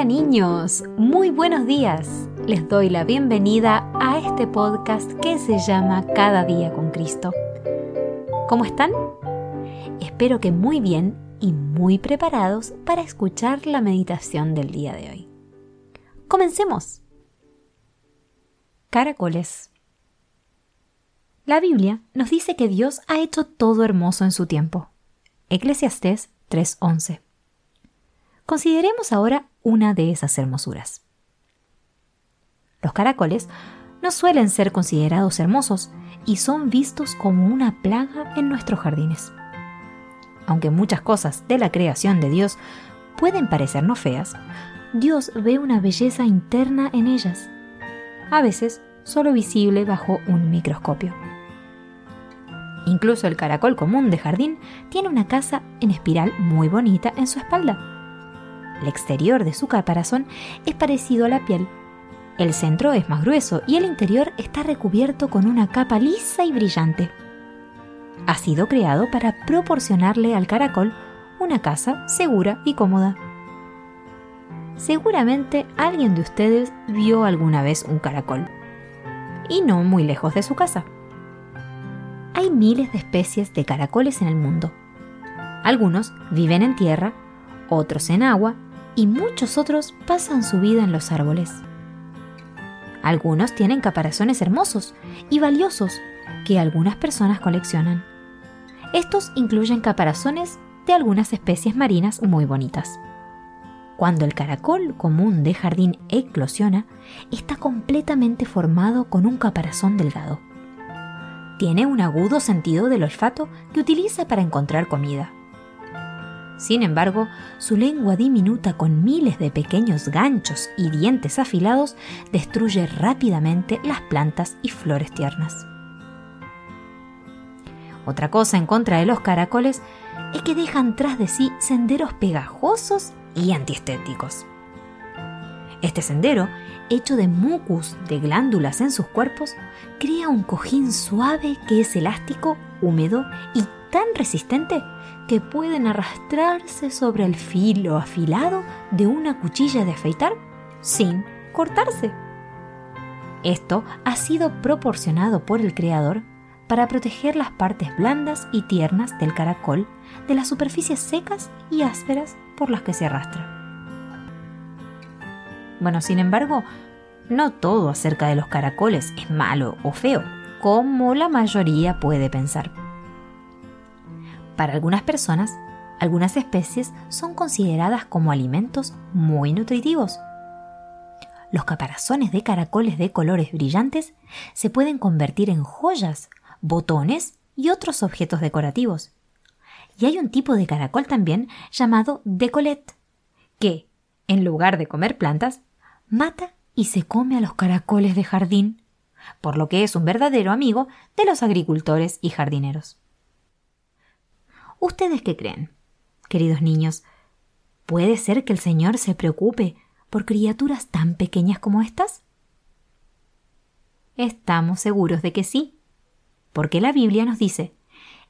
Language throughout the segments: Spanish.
Hola niños, muy buenos días. Les doy la bienvenida a este podcast que se llama Cada día con Cristo. ¿Cómo están? Espero que muy bien y muy preparados para escuchar la meditación del día de hoy. Comencemos. Caracoles. La Biblia nos dice que Dios ha hecho todo hermoso en su tiempo. Eclesiastés 3:11. Consideremos ahora una de esas hermosuras. Los caracoles no suelen ser considerados hermosos y son vistos como una plaga en nuestros jardines. Aunque muchas cosas de la creación de Dios pueden parecernos feas, Dios ve una belleza interna en ellas, a veces solo visible bajo un microscopio. Incluso el caracol común de jardín tiene una casa en espiral muy bonita en su espalda. El exterior de su caparazón es parecido a la piel. El centro es más grueso y el interior está recubierto con una capa lisa y brillante. Ha sido creado para proporcionarle al caracol una casa segura y cómoda. Seguramente alguien de ustedes vio alguna vez un caracol, y no muy lejos de su casa. Hay miles de especies de caracoles en el mundo. Algunos viven en tierra, otros en agua y muchos otros pasan su vida en los árboles. Algunos tienen caparazones hermosos y valiosos que algunas personas coleccionan. Estos incluyen caparazones de algunas especies marinas muy bonitas. Cuando el caracol común de jardín eclosiona, está completamente formado con un caparazón delgado. Tiene un agudo sentido del olfato que utiliza para encontrar comida. Sin embargo, su lengua diminuta con miles de pequeños ganchos y dientes afilados destruye rápidamente las plantas y flores tiernas. Otra cosa en contra de los caracoles es que dejan tras de sí senderos pegajosos y antiestéticos. Este sendero, hecho de mucus de glándulas en sus cuerpos, crea un cojín suave que es elástico, húmedo y tan resistente que pueden arrastrarse sobre el filo afilado de una cuchilla de afeitar sin cortarse. Esto ha sido proporcionado por el creador para proteger las partes blandas y tiernas del caracol de las superficies secas y ásperas por las que se arrastra. Bueno, sin embargo, no todo acerca de los caracoles es malo o feo, como la mayoría puede pensar. Para algunas personas, algunas especies son consideradas como alimentos muy nutritivos. Los caparazones de caracoles de colores brillantes se pueden convertir en joyas botones y otros objetos decorativos. Y hay un tipo de caracol también llamado decolet, que, en lugar de comer plantas, mata y se come a los caracoles de jardín, por lo que es un verdadero amigo de los agricultores y jardineros. ¿Ustedes qué creen, queridos niños? ¿Puede ser que el Señor se preocupe por criaturas tan pequeñas como estas? Estamos seguros de que sí porque la Biblia nos dice,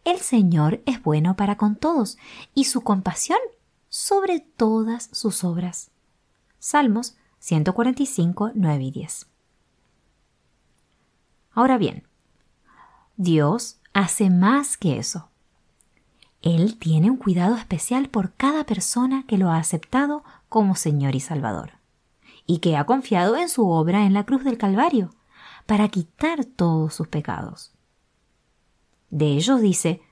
el Señor es bueno para con todos y su compasión sobre todas sus obras. Salmos 145, 9 y 10. Ahora bien, Dios hace más que eso. Él tiene un cuidado especial por cada persona que lo ha aceptado como Señor y Salvador. y que ha confiado en su obra en la cruz del Calvario para quitar todos sus pecados. De ellos dice,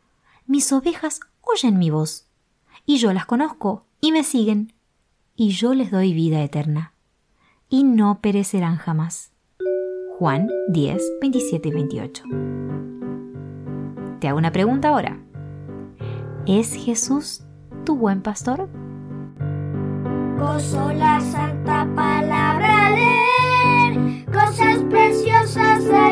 mis ovejas oyen mi voz, y yo las conozco y me siguen, y yo les doy vida eterna, y no perecerán jamás. Juan 10, 27 y 28. Te hago una pregunta ahora. ¿Es Jesús tu buen pastor? Gozo la santa palabra leer, cosas preciosas allí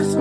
Por su